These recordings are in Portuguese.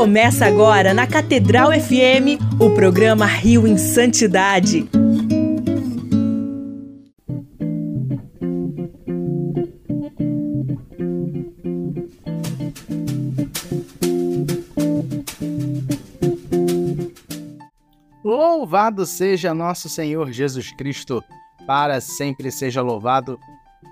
Começa agora na Catedral FM o programa Rio em Santidade. Louvado seja nosso Senhor Jesus Cristo, para sempre seja louvado.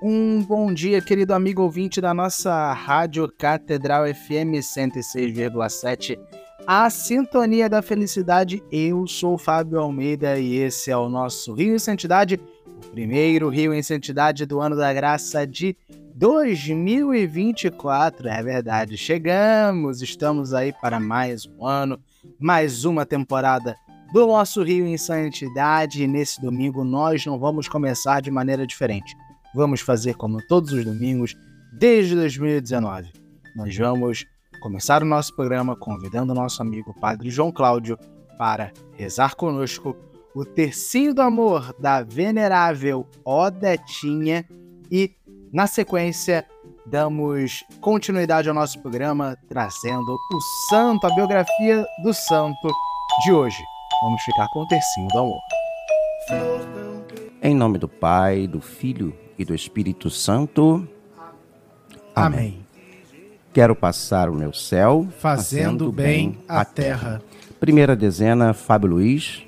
Um bom dia, querido amigo ouvinte da nossa Rádio Catedral FM 106,7, a Sintonia da Felicidade. Eu sou Fábio Almeida e esse é o nosso Rio em Santidade, o primeiro Rio em Santidade do ano da graça de 2024. É verdade, chegamos, estamos aí para mais um ano, mais uma temporada do nosso Rio em Santidade. E nesse domingo nós não vamos começar de maneira diferente vamos fazer como todos os domingos desde 2019. Nós vamos começar o nosso programa convidando o nosso amigo Padre João Cláudio para rezar conosco o tercinho do amor da venerável Odetinha e, na sequência, damos continuidade ao nosso programa trazendo o santo, a biografia do santo de hoje. Vamos ficar com o tercinho do amor. Em nome do Pai, do Filho e do Espírito Santo. Amém. Quero passar o meu céu fazendo, bem a terra. Primeira dezena, Fábio Luiz.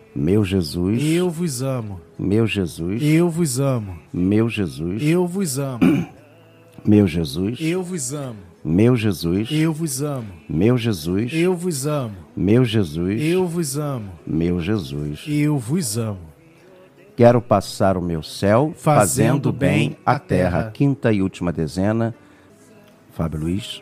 Meu Jesus, eu vos amo. Meu Jesus, eu vos amo. Meu Jesus, eu vos amo. Meu Jesus, eu vos amo. Meu Jesus, eu vos amo. Meu Jesus, eu vos amo. Meu Jesus, eu vos amo. Meu Jesus, eu vos amo. Quero passar o meu céu fazendo, fazendo bem a terra. terra. Quinta e última dezena. Fábio Luiz.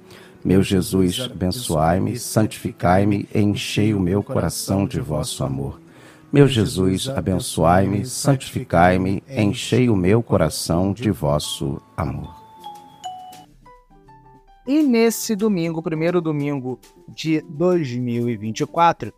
Meu Jesus, abençoai-me, santificai-me, enchei o meu coração de vosso amor. Meu Jesus, abençoai-me, santificai-me, enchei o meu coração de vosso amor. E nesse domingo, primeiro domingo de 2024,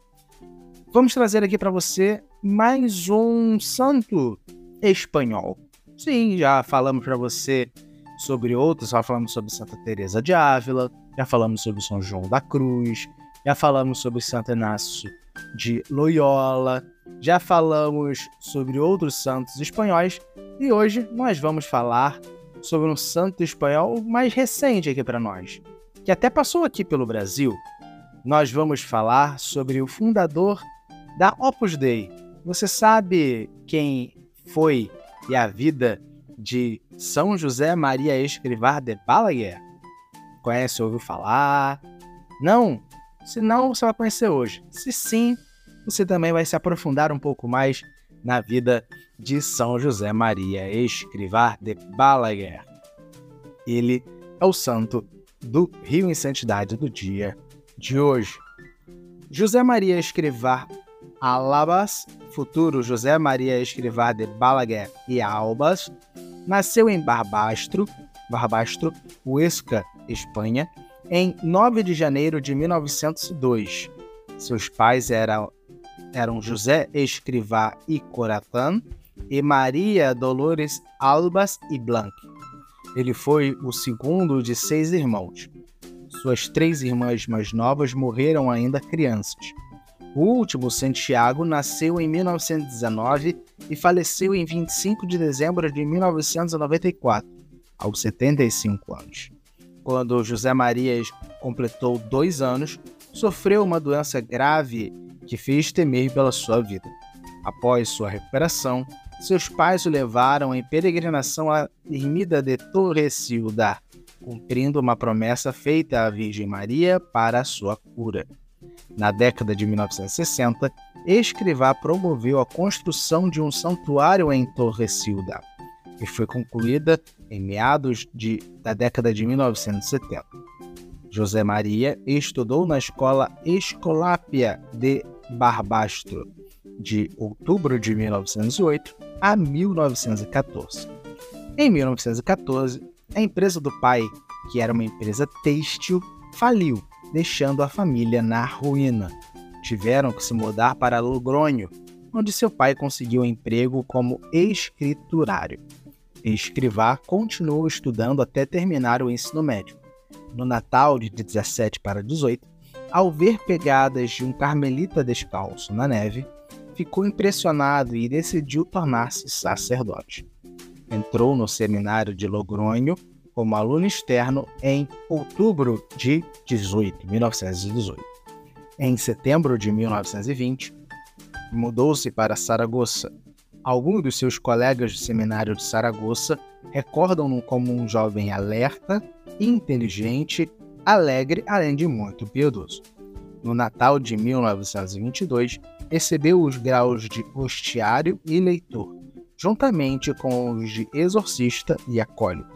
vamos trazer aqui para você mais um santo espanhol. Sim, já falamos para você sobre outros, já falamos sobre Santa Teresa de Ávila, já falamos sobre São João da Cruz, já falamos sobre Santo Inácio de Loyola, já falamos sobre outros santos espanhóis e hoje nós vamos falar sobre um santo espanhol mais recente aqui para nós, que até passou aqui pelo Brasil. Nós vamos falar sobre o fundador da Opus Dei. Você sabe quem foi e a vida de São José Maria Escrivá de Balaguer? Conhece, ouviu falar? Não? Se não, você vai conhecer hoje. Se sim, você também vai se aprofundar um pouco mais na vida de São José Maria Escrivá de Balaguer. Ele é o santo do Rio em Santidade do dia de hoje. José Maria Escrivá Alabas, futuro José Maria Escrivá de Balaguer e Albas, nasceu em Barbastro, Barbastro, Huesca, Espanha, em 9 de janeiro de 1902. Seus pais eram, eram José Escrivá e Coratán e Maria Dolores Albas e Blanc. Ele foi o segundo de seis irmãos. Suas três irmãs mais novas morreram ainda crianças. O último, Santiago, nasceu em 1919 e faleceu em 25 de dezembro de 1994, aos 75 anos. Quando José Maria completou dois anos, sofreu uma doença grave que fez temer pela sua vida. Após sua recuperação, seus pais o levaram em peregrinação à ermida de Torrecilda, cumprindo uma promessa feita à Virgem Maria para a sua cura. Na década de 1960, Escrivá promoveu a construção de um santuário em Torrecilda, que foi concluída em meados de, da década de 1970. José Maria estudou na escola Escolápia de Barbastro, de outubro de 1908 a 1914. Em 1914, a empresa do pai, que era uma empresa têxtil, faliu deixando a família na ruína. Tiveram que se mudar para Logronho, onde seu pai conseguiu emprego como escriturário. Escrivá continuou estudando até terminar o ensino médio. No Natal de 17 para 18, ao ver pegadas de um carmelita descalço na neve, ficou impressionado e decidiu tornar-se sacerdote. Entrou no seminário de Logronho como aluno externo em outubro de 18, 1918. Em setembro de 1920, mudou-se para Saragoça. Alguns dos seus colegas do seminário de Saragoça recordam-no como um jovem alerta, inteligente, alegre, além de muito piedoso. No Natal de 1922, recebeu os graus de hostiário e leitor, juntamente com os de exorcista e acólito.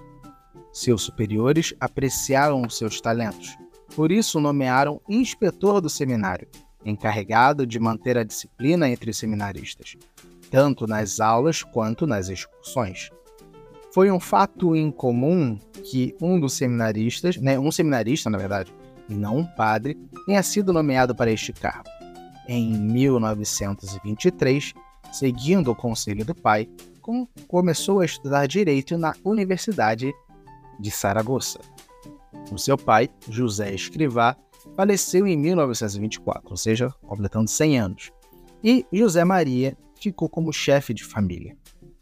Seus superiores apreciaram seus talentos, por isso nomearam inspetor do seminário, encarregado de manter a disciplina entre os seminaristas, tanto nas aulas quanto nas excursões. Foi um fato incomum que um dos seminaristas, né, um seminarista, na verdade, e não um padre, tenha sido nomeado para este cargo. Em 1923, seguindo o conselho do pai, começou a estudar direito na Universidade de Saragoça. O seu pai, José Escrivá, faleceu em 1924, ou seja, completando 100 anos, e José Maria ficou como chefe de família.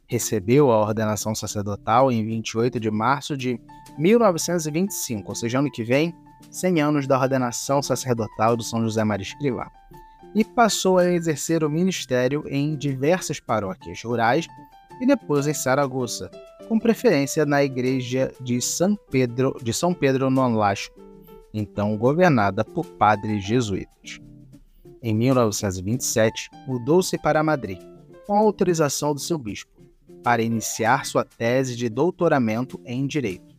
Recebeu a ordenação sacerdotal em 28 de março de 1925, ou seja, ano que vem, 100 anos da ordenação sacerdotal do São José Maria Escrivá, e passou a exercer o ministério em diversas paróquias rurais e depois em Saragoça, com preferência na igreja de São Pedro, de São Pedro Nolasco, então governada por padres jesuítas. Em 1927, mudou-se para Madrid, com autorização do seu bispo, para iniciar sua tese de doutoramento em direito.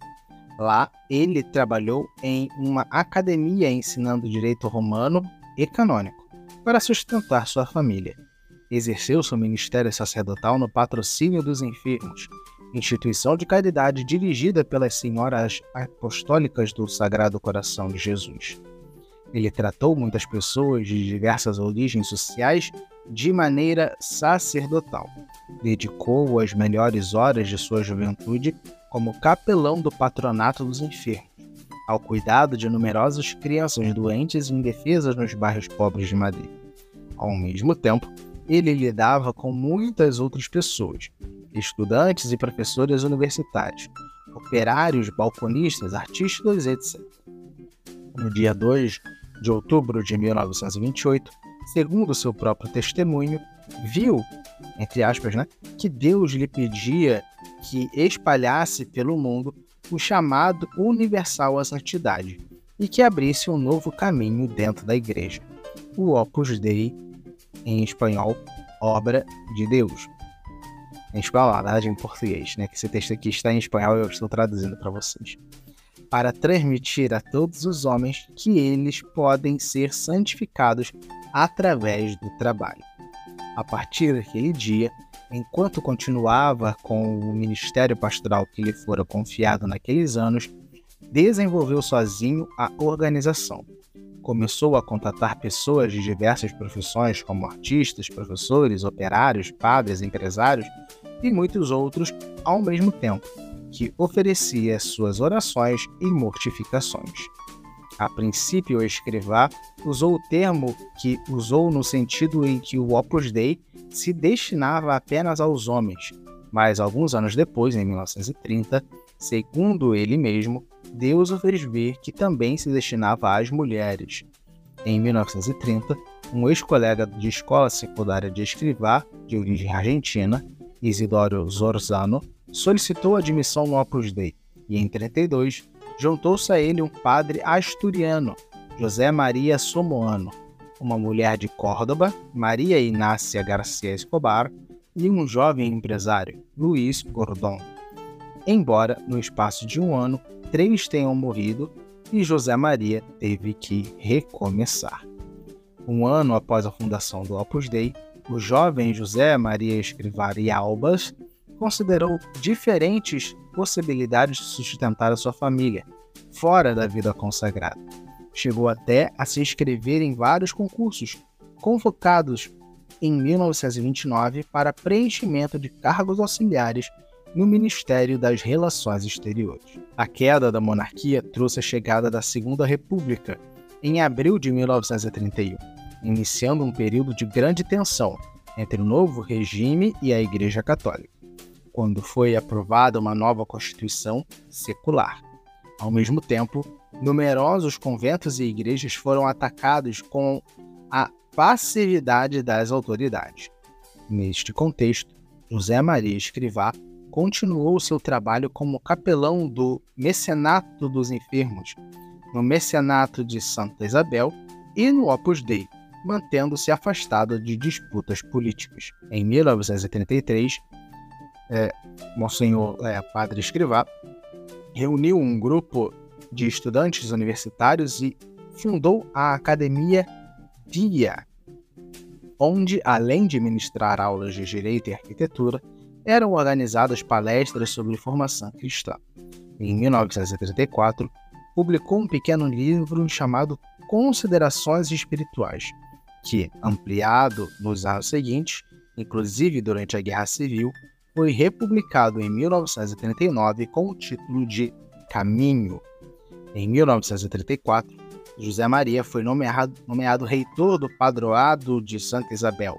Lá, ele trabalhou em uma academia ensinando direito romano e canônico, para sustentar sua família. Exerceu seu ministério sacerdotal no patrocínio dos enfermos, instituição de caridade dirigida pelas Senhoras Apostólicas do Sagrado Coração de Jesus. Ele tratou muitas pessoas de diversas origens sociais de maneira sacerdotal. Dedicou as melhores horas de sua juventude como capelão do patronato dos enfermos, ao cuidado de numerosas crianças doentes e indefesas nos bairros pobres de Madrid. Ao mesmo tempo, ele lidava com muitas outras pessoas, estudantes e professores universitários, operários, balconistas, artistas, etc. No dia 2 de outubro de 1928, segundo seu próprio testemunho, viu, entre aspas, né, que Deus lhe pedia que espalhasse pelo mundo o chamado universal à santidade e que abrisse um novo caminho dentro da igreja. O Opus Dei, em espanhol, obra de Deus. Em espanhol, na verdade em português, né? Que esse texto aqui está em espanhol e eu estou traduzindo para vocês. Para transmitir a todos os homens que eles podem ser santificados através do trabalho. A partir daquele dia, enquanto continuava com o ministério pastoral que lhe fora confiado naqueles anos, desenvolveu sozinho a organização. Começou a contatar pessoas de diversas profissões, como artistas, professores, operários, padres, empresários e muitos outros ao mesmo tempo, que oferecia suas orações e mortificações. A princípio, o escrivá usou o termo que usou no sentido em que o Opus Dei se destinava apenas aos homens, mas alguns anos depois, em 1930, segundo ele mesmo, Deus o fez ver que também se destinava às mulheres. Em 1930, um ex-colega de escola secundária de escrivá, de origem argentina, Isidoro Zorzano, solicitou admissão no Opus Dei e, em 32, juntou-se a ele um padre asturiano, José Maria Somoano, uma mulher de Córdoba, Maria Inácia Garcia Escobar, e um jovem empresário, Luiz Gordon. Embora, no espaço de um ano, três tenham morrido e José Maria teve que recomeçar. Um ano após a fundação do Opus Dei, o jovem José Maria Escrivari Albas considerou diferentes possibilidades de sustentar a sua família, fora da vida consagrada. Chegou até a se inscrever em vários concursos, convocados em 1929 para preenchimento de cargos auxiliares no Ministério das Relações Exteriores. A queda da monarquia trouxe a chegada da Segunda República em abril de 1931, iniciando um período de grande tensão entre o novo regime e a Igreja Católica quando foi aprovada uma nova Constituição secular. Ao mesmo tempo, numerosos conventos e igrejas foram atacados com a passividade das autoridades. Neste contexto, José Maria Escrivá continuou seu trabalho como capelão do Mecenato dos Enfermos, no Mecenato de Santa Isabel e no Opus Dei, mantendo-se afastado de disputas políticas. Em 1933, é, Monsenhor é, Padre Escrivá, reuniu um grupo de estudantes universitários e fundou a Academia Dia, onde, além de ministrar aulas de Direito e Arquitetura, eram organizadas palestras sobre formação cristã. Em 1934, publicou um pequeno livro chamado Considerações Espirituais, que, ampliado nos anos seguintes, inclusive durante a Guerra Civil, foi republicado em 1939 com o título de Caminho. Em 1934, José Maria foi nomeado, nomeado reitor do padroado de Santa Isabel,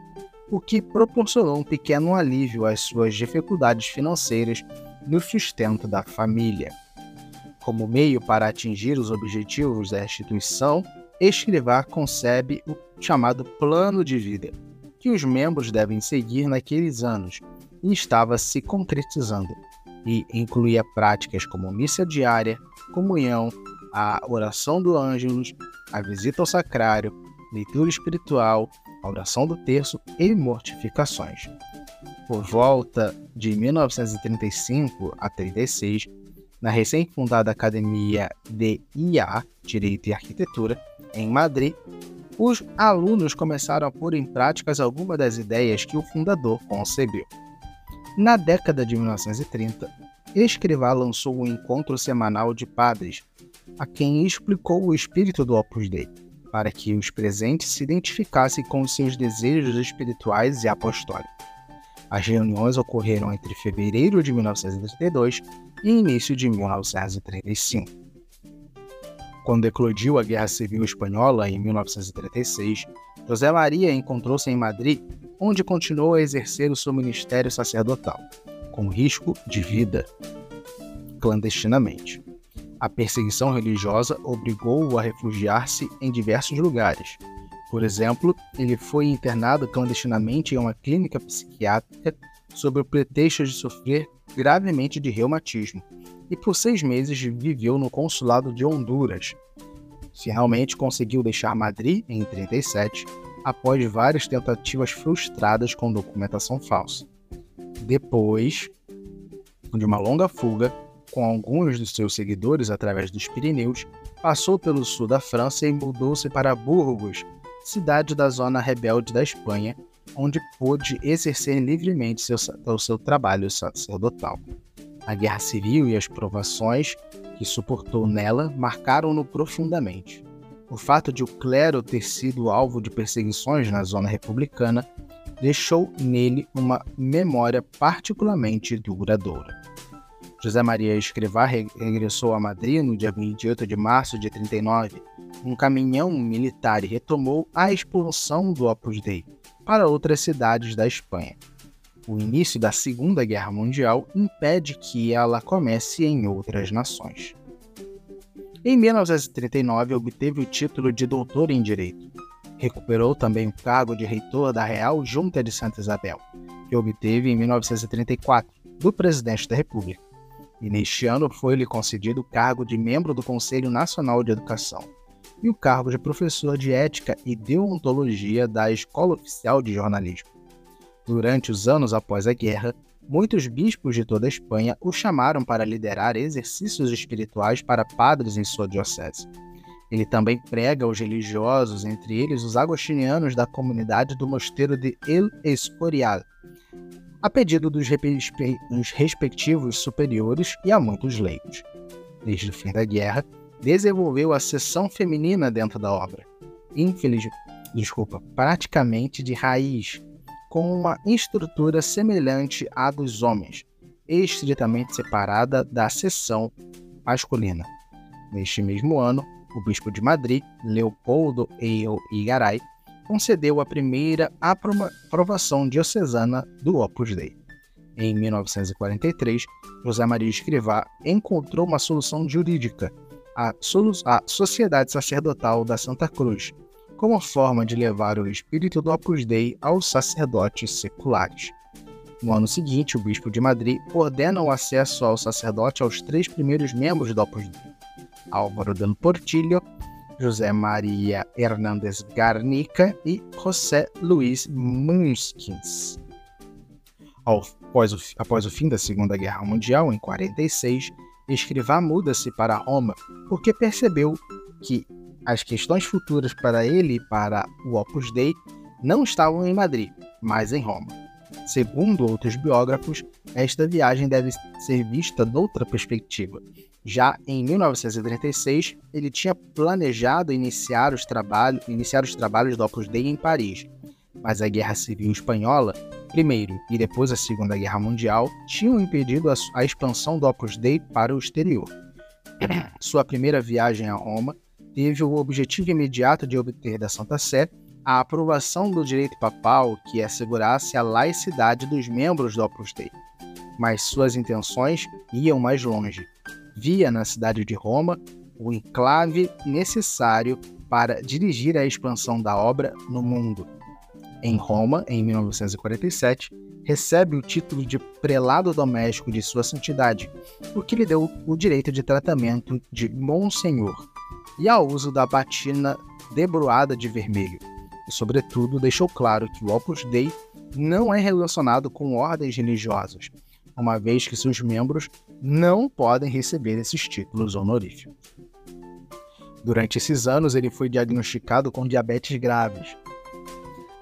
o que proporcionou um pequeno alívio às suas dificuldades financeiras no sustento da família. Como meio para atingir os objetivos da instituição, Escrivá concebe o chamado plano de vida, que os membros devem seguir naqueles anos, e estava se concretizando, e incluía práticas como missa diária, comunhão, a oração do ângelos, a visita ao sacrário, leitura espiritual, a oração do terço e mortificações. Por volta de 1935 a 36, na recém-fundada Academia de IA, Direito e Arquitetura, em Madrid, os alunos começaram a pôr em práticas algumas das ideias que o fundador concebeu. Na década de 1930, Escrivá lançou um encontro semanal de padres, a quem explicou o espírito do Opus Dei, para que os presentes se identificassem com seus desejos espirituais e apostólicos. As reuniões ocorreram entre fevereiro de 1932 e início de 1935. Quando eclodiu a Guerra Civil Espanhola em 1936, José Maria encontrou-se em Madrid onde continuou a exercer o seu ministério sacerdotal, com risco de vida, clandestinamente. A perseguição religiosa obrigou-o a refugiar-se em diversos lugares. Por exemplo, ele foi internado clandestinamente em uma clínica psiquiátrica sob o pretexto de sofrer gravemente de reumatismo, e por seis meses viveu no consulado de Honduras. Finalmente conseguiu deixar Madrid em 37 após várias tentativas frustradas com documentação falsa. Depois de uma longa fuga, com alguns dos seus seguidores através dos Pirineus, passou pelo sul da França e mudou-se para Burgos, cidade da zona rebelde da Espanha, onde pôde exercer livremente seu, o seu trabalho sacerdotal. A guerra civil e as provações que suportou nela marcaram-no profundamente. O fato de o clero ter sido alvo de perseguições na zona republicana deixou nele uma memória particularmente duradoura. José Maria Escrivá regressou a Madrid no dia 28 de março de 39. Um caminhão militar e retomou a expulsão do Opus Dei para outras cidades da Espanha. O início da Segunda Guerra Mundial impede que ela comece em outras nações. Em 1939, obteve o título de doutor em Direito. Recuperou também o cargo de reitor da Real Junta de Santa Isabel, que obteve em 1934, do presidente da República e neste ano foi-lhe concedido o cargo de membro do Conselho Nacional de Educação e o cargo de professor de Ética e Deontologia da Escola Oficial de Jornalismo. Durante os anos após a guerra, muitos bispos de toda a Espanha o chamaram para liderar exercícios espirituais para padres em sua diocese. Ele também prega aos religiosos, entre eles os agostinianos da comunidade do mosteiro de El Escorial, a pedido dos, respectivos superiores e a muitos leigos. Desde o fim da guerra, desenvolveu a seção feminina dentro da obra, infeliz, desculpa, praticamente de raiz, com uma estrutura semelhante à dos homens, estritamente separada da seção masculina. Neste mesmo ano, o bispo de Madrid, Leopoldo Eil Igaray, concedeu a primeira aprovação diocesana do Opus Dei. Em 1943, José Maria Escrivá encontrou uma solução jurídica, a, a Sociedade Sacerdotal da Santa Cruz, como forma de levar o espírito do Opus Dei aos sacerdotes seculares. No ano seguinte, o bispo de Madrid ordena o acesso ao sacerdote aos três primeiros membros do Opus Dei: Álvaro Dan Portillo, José Maria Hernández Garnica e José Luiz Munskins. Após o, após o fim da Segunda Guerra Mundial, em 46, Escrivá muda-se para Roma porque percebeu que as questões futuras para ele e para o Opus Dei não estavam em Madrid, mas em Roma. Segundo outros biógrafos, esta viagem deve ser vista noutra perspectiva, já em 1936, ele tinha planejado iniciar os, trabalhos, iniciar os trabalhos do Opus Dei em Paris, mas a Guerra Civil Espanhola, primeiro e depois a Segunda Guerra Mundial, tinham impedido a, a expansão do Opus Dei para o exterior. Sua primeira viagem a Roma teve o objetivo imediato de obter da Santa Sé a aprovação do direito papal que assegurasse a laicidade dos membros do Opus Dei. Mas suas intenções iam mais longe via na cidade de Roma o enclave necessário para dirigir a expansão da obra no mundo. Em Roma, em 1947, recebe o título de prelado doméstico de Sua Santidade, o que lhe deu o direito de tratamento de Monsenhor e ao uso da batina debruada de vermelho. E, sobretudo, deixou claro que o Opus Dei não é relacionado com ordens religiosas, uma vez que seus membros não podem receber esses títulos honoríficos. Durante esses anos, ele foi diagnosticado com diabetes graves.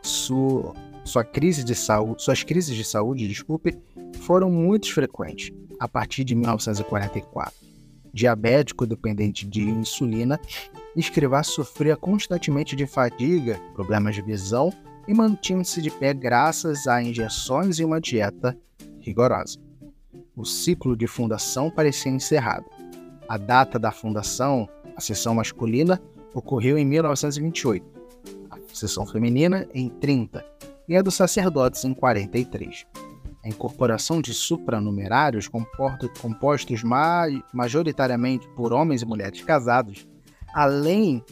Sua, sua crise de saúde, suas crises de saúde, desculpe, foram muito frequentes a partir de 1944. Diabético dependente de insulina, Escrivá sofria constantemente de fadiga, problemas de visão e mantinha-se de pé graças a injeções e uma dieta rigorosa o ciclo de fundação parecia encerrado. A data da fundação, a sessão masculina, ocorreu em 1928, a sessão feminina em 30 e a dos sacerdotes em 43. A incorporação de supranumerários compostos majoritariamente por homens e mulheres casados, além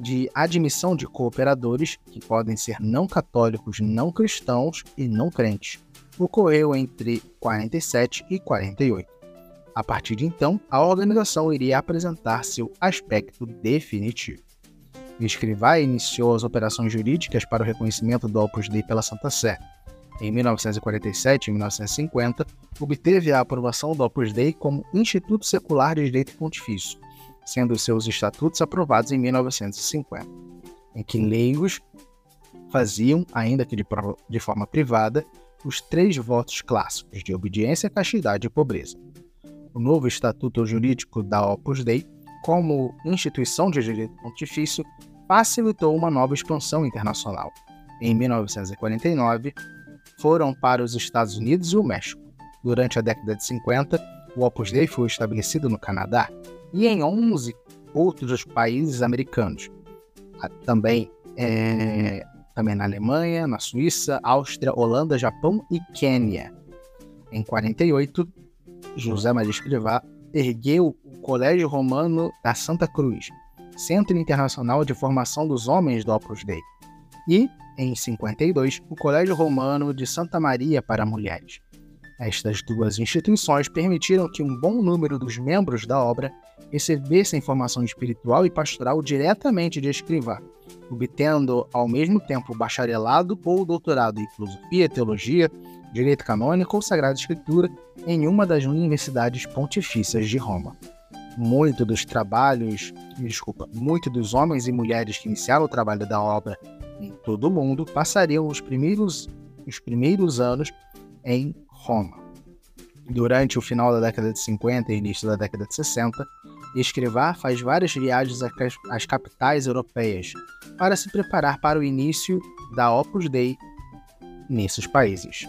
de admissão de cooperadores, que podem ser não católicos, não cristãos e não crentes, ocorreu entre 47 e 48. A partir de então, a organização iria apresentar seu aspecto definitivo. Escrivá iniciou as operações jurídicas para o reconhecimento do Opus Dei pela Santa Sé. Em 1947 e 1950, obteve a aprovação do Opus Dei como Instituto Secular de Direito Pontifício, sendo seus estatutos aprovados em 1950, em que leigos faziam, ainda que de, de forma privada, os três votos clássicos de obediência, castidade e pobreza. O novo Estatuto Jurídico da Opus Dei, como instituição de direito pontifício, facilitou uma nova expansão internacional. Em 1949, foram para os Estados Unidos e o México. Durante a década de 50, o Opus Dei foi estabelecido no Canadá e em 11 outros países americanos. Ah, também é, também na Alemanha, na Suíça, Áustria, Holanda, Japão e Quênia. Em 48, José Maria Escrivá ergueu o Colégio Romano da Santa Cruz, Centro Internacional de Formação dos Homens do Opus Dei, e, em 52, o Colégio Romano de Santa Maria para Mulheres. Estas duas instituições permitiram que um bom número dos membros da obra recebessem formação espiritual e pastoral diretamente de Escrivá, obtendo ao mesmo tempo bacharelado ou doutorado em filosofia, teologia, direito canônico ou sagrada escritura em uma das universidades pontifícias de Roma. Muito dos trabalhos, desculpa, muito dos homens e mulheres que iniciaram o trabalho da obra todo o mundo passariam os primeiros, os primeiros anos em Roma. Durante o final da década de 50 e início da década de 60, Escrivá faz várias viagens às capitais europeias para se preparar para o início da Opus Dei nesses países.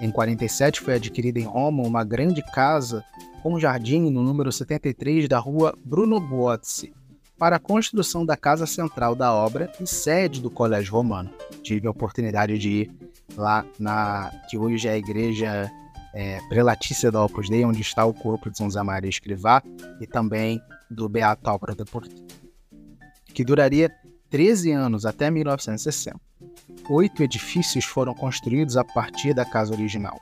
Em 47 foi adquirida em Roma uma grande casa com jardim no número 73 da rua Bruno Buozzi para a construção da casa central da obra e sede do Colégio Romano. Tive a oportunidade de ir lá na que hoje é a igreja é, prelatícia da Opus Dei, onde está o corpo de São José Maria Escrivá, e também do Beato Álvaro de Porto, que duraria 13 anos até 1960. Oito edifícios foram construídos a partir da casa original.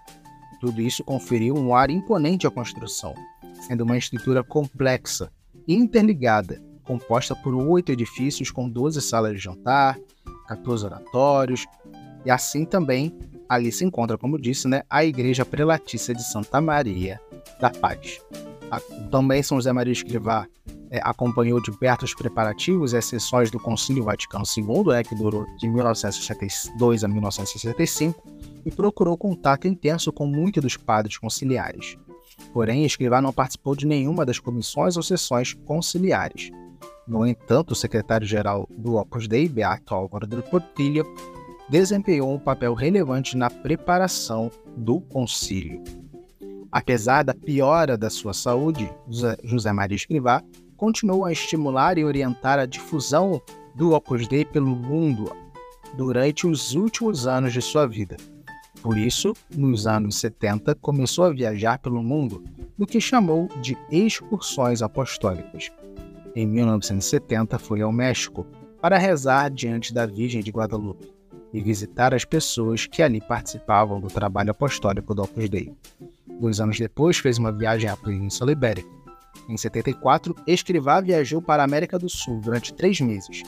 Tudo isso conferiu um ar imponente à construção, sendo uma estrutura complexa interligada, composta por oito edifícios com 12 salas de jantar, 14 oratórios, e assim também ali se encontra, como disse, né, a Igreja Prelatícia de Santa Maria da Paz. Também São José Maria Escrivá é, acompanhou de perto os preparativos e as sessões do Concílio Vaticano II, né, que durou de 1962 a 1965, e procurou contato intenso com muitos dos padres conciliares. Porém, Escrivá não participou de nenhuma das comissões ou sessões conciliares. No entanto, o secretário-geral do Opus Dei, Beato Álvaro de Portillo, desempenhou um papel relevante na preparação do concílio. Apesar da piora da sua saúde, José Maria Escrivá continuou a estimular e orientar a difusão do Opus Dei pelo mundo durante os últimos anos de sua vida. Por isso, nos anos 70, começou a viajar pelo mundo no que chamou de excursões apostólicas. Em 1970, foi ao México para rezar diante da Virgem de Guadalupe e visitar as pessoas que ali participavam do trabalho apostólico do Opus Dei. Dois anos depois, fez uma viagem à Península Ibérica. Em 74, Escrivá viajou para a América do Sul durante três meses.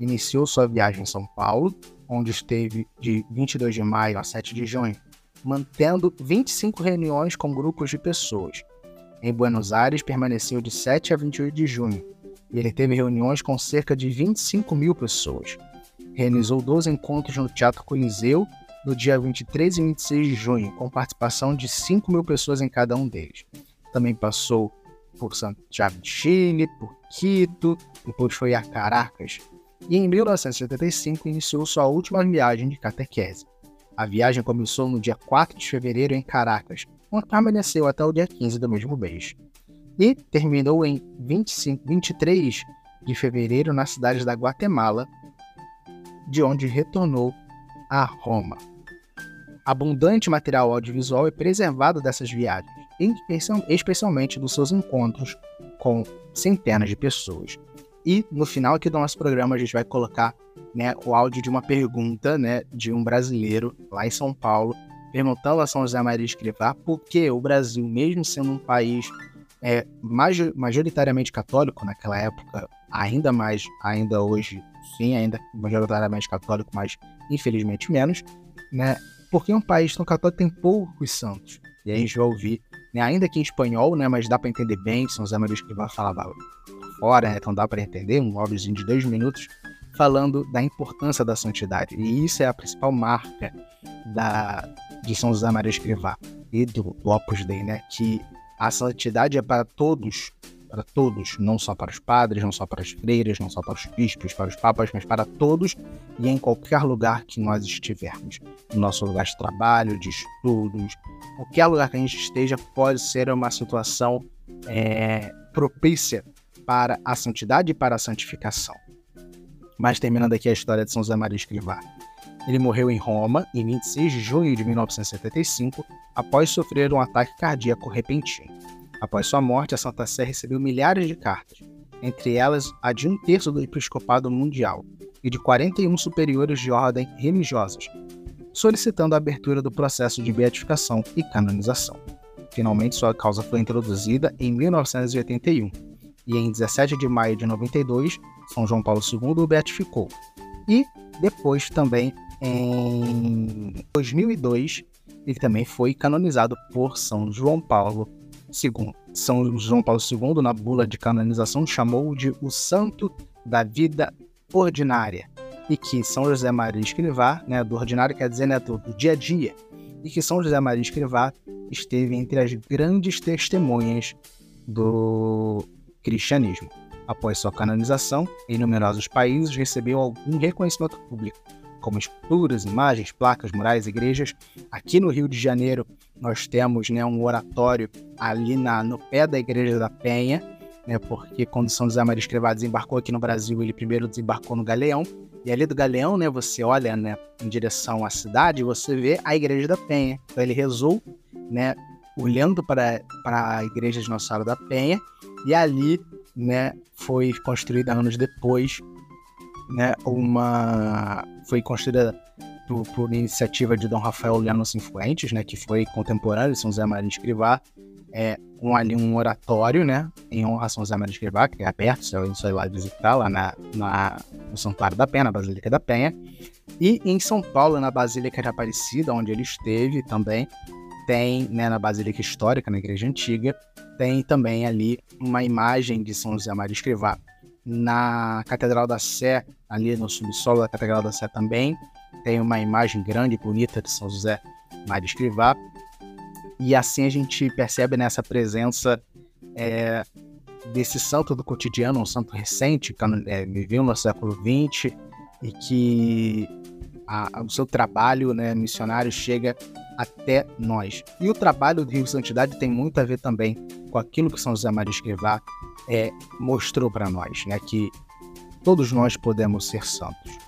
Iniciou sua viagem em São Paulo, onde esteve de 22 de maio a 7 de junho, mantendo 25 reuniões com grupos de pessoas. Em Buenos Aires, permaneceu de 7 a 28 de junho, e ele teve reuniões com cerca de 25 mil pessoas realizou 12 encontros no Teatro Coliseu no dia 23 e 26 de junho, com participação de 5 mil pessoas em cada um deles. Também passou por Santiago de Chile, por Quito, depois foi a Caracas. E em 1975 iniciou sua última viagem de catequese. A viagem começou no dia 4 de fevereiro em Caracas, onde permaneceu até o dia 15 do mesmo mês. E terminou em 25, 23 de fevereiro na cidade da Guatemala, de onde retornou a Roma. Abundante material audiovisual é preservado dessas viagens, especialmente dos seus encontros com centenas de pessoas. E no final aqui do nosso programa a gente vai colocar né, o áudio de uma pergunta né, de um brasileiro lá em São Paulo, perguntando a São José Maria Escrivá por que o Brasil, mesmo sendo um país é majoritariamente católico naquela época, ainda mais, ainda hoje, sim, ainda majoritariamente católico, mas infelizmente menos, né? Porque um país tão católico tem poucos santos. E aí a gente vai ouvir, né, ainda que em espanhol, né, mas dá para entender bem, São José Maria Escrivá falava fora, né, então dá para entender, um áudiozinho de dois minutos, falando da importância da santidade. E isso é a principal marca da, de São José Maria Escrivá e do, do Opus Dei, né, que a santidade é para todos, para todos, não só para os padres, não só para as freiras, não só para os bispos, para os papas, mas para todos e em qualquer lugar que nós estivermos. No nosso lugar de trabalho, de estudos, qualquer lugar que a gente esteja pode ser uma situação é, propícia para a santidade e para a santificação. Mas terminando aqui a história de São José Maria Escrivá. Ele morreu em Roma em 26 de junho de 1975, após sofrer um ataque cardíaco repentino. Após sua morte, a Santa Sé recebeu milhares de cartas, entre elas a de um terço do episcopado mundial e de 41 superiores de ordem religiosas, solicitando a abertura do processo de beatificação e canonização. Finalmente, sua causa foi introduzida em 1981 e em 17 de maio de 92, São João Paulo II o beatificou. E depois também em 2002, ele também foi canonizado por São João Paulo II. São João Paulo II, na bula de canonização, chamou de o santo da vida ordinária. E que São José Maria Escrivá, né, do ordinário quer dizer né, do, do dia a dia, e que São José Maria Escrivá esteve entre as grandes testemunhas do cristianismo. Após sua canonização, em numerosos países recebeu algum reconhecimento público, como esculturas, imagens, placas, murais, igrejas. Aqui no Rio de Janeiro, nós temos né, um oratório ali na, no pé da Igreja da Penha, né, porque quando São José Maria Escrivá desembarcou aqui no Brasil, ele primeiro desembarcou no Galeão, e ali do Galeão, né, você olha né, em direção à cidade você vê a Igreja da Penha. Então ele rezou, né, olhando para, para a Igreja de Nossa Senhora da Penha, e ali né, foi construída anos depois né, uma foi construída por, por, iniciativa de Dom Rafael Leano Cifuentes, né, que foi contemporâneo de São José Maria Escrivá, é um, ali um oratório, né, em honra a São José Maria Escrivá, que é aberto, você vai lá visitar, lá na, na, no Santuário da Penha, na Basílica da Penha, e em São Paulo, na Basílica de Aparecida, onde ele esteve também, tem, né, na Basílica Histórica, na Igreja Antiga, tem também ali uma imagem de São José Maria Escrivá. Na Catedral da Sé, ali no subsolo da Catedral da Sé também, tem uma imagem grande e bonita de São José Maria Escrivá. E assim a gente percebe nessa presença é, desse santo do cotidiano, um santo recente, que é, viveu no século XX e que a, o seu trabalho né, missionário chega até nós. E o trabalho do Rio Santidade tem muito a ver também com aquilo que São José Maria Escrivá é, mostrou para nós, né? Que todos nós podemos ser santos.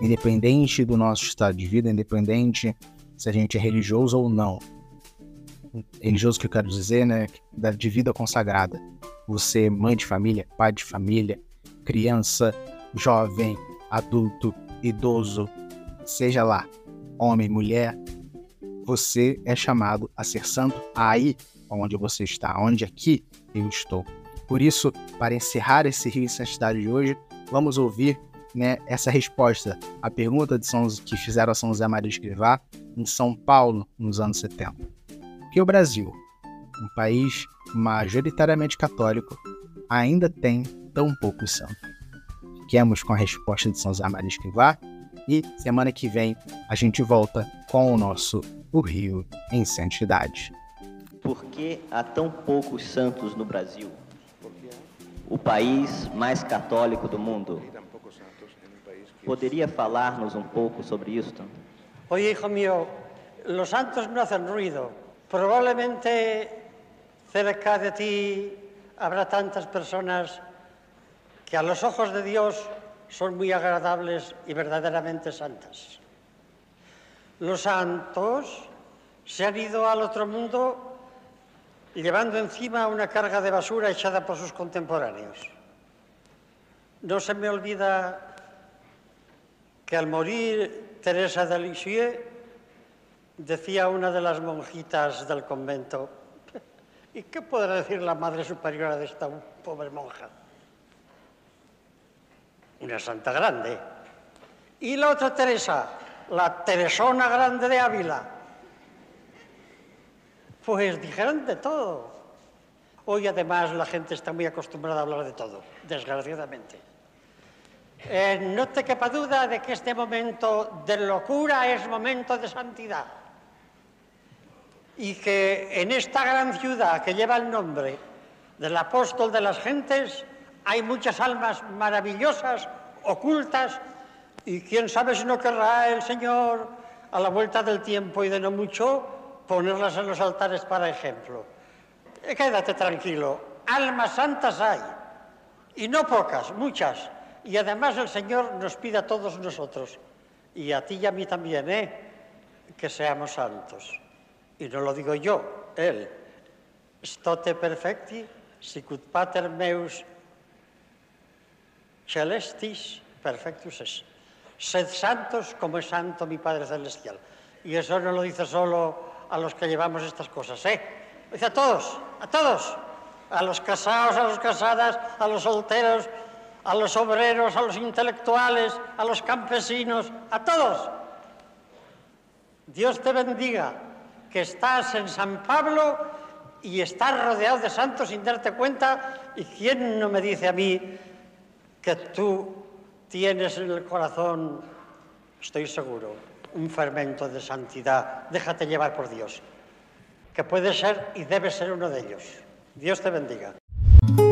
Independente do nosso estado de vida, independente se a gente é religioso ou não. Religioso que eu quero dizer, né? De vida consagrada. Você, mãe de família, pai de família, criança, jovem, adulto, idoso, seja lá, homem, mulher, você é chamado a ser santo aí onde você está, onde aqui eu estou. Por isso, para encerrar esse Rio em Santidade de hoje, vamos ouvir né, essa resposta à pergunta de São, que fizeram a São José Maria Escrivá em São Paulo nos anos 70. Que o Brasil, um país majoritariamente católico, ainda tem tão poucos santos. Fiquemos com a resposta de São José Maria Escrivá e semana que vem a gente volta com o nosso O Rio em Santidade. Por que há tão poucos santos no Brasil? O país mais católico do mundo. ¿Poderia falar-nos um pouco sobre isto? Oye, hijo mío, los santos no hacen ruido. Probablemente cerca de ti habrá tantas personas que a los ojos de Dios son muy agradables y verdaderamente santas. Los santos se han ido al otro mundo llevando encima una carga de basura echada por sus contemporáneos. No se me olvida que al morir Teresa de Lisieux decía una de las monjitas del convento, ¿Y qué podrá decir la Madre Superiora de esta pobre monja? Una santa grande. Y la otra Teresa, la Teresona Grande de Ávila. Pues dijeron de todo. Hoy además la gente está muy acostumbrada a hablar de todo, desgraciadamente. Eh, no te quepa duda de que este momento de locura es momento de santidad. Y que en esta gran ciudad que lleva el nombre del apóstol de las gentes hay muchas almas maravillosas, ocultas, y quién sabe si no querrá el Señor a la vuelta del tiempo y de no mucho ponerlas en los altares para ejemplo. Eh, quédate tranquilo, almas santas hay, y no pocas, muchas. Y además el Señor nos pide a todos nosotros, y a ti y a mí también, ¿eh? que seamos santos. Y no lo digo yo, Él. Stote perfecti, sicut pater meus celestis perfectus es. Sed santos como es santo mi Padre Celestial. Y eso no lo dice solo a los que llevamos estas cosas, ¿eh? Dice a todos, a todos. A los casados, a los casadas, a los solteros, a los obreros, a los intelectuales, a los campesinos, a todos. Dios te bendiga, que estás en San Pablo y estás rodeado de santos sin darte cuenta. ¿Y quién no me dice a mí que tú tienes en el corazón, estoy seguro, un fermento de santidad? Déjate llevar por Dios, que puede ser y debe ser uno de ellos. Dios te bendiga.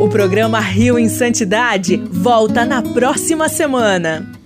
O programa Rio em Santidade volta na próxima semana.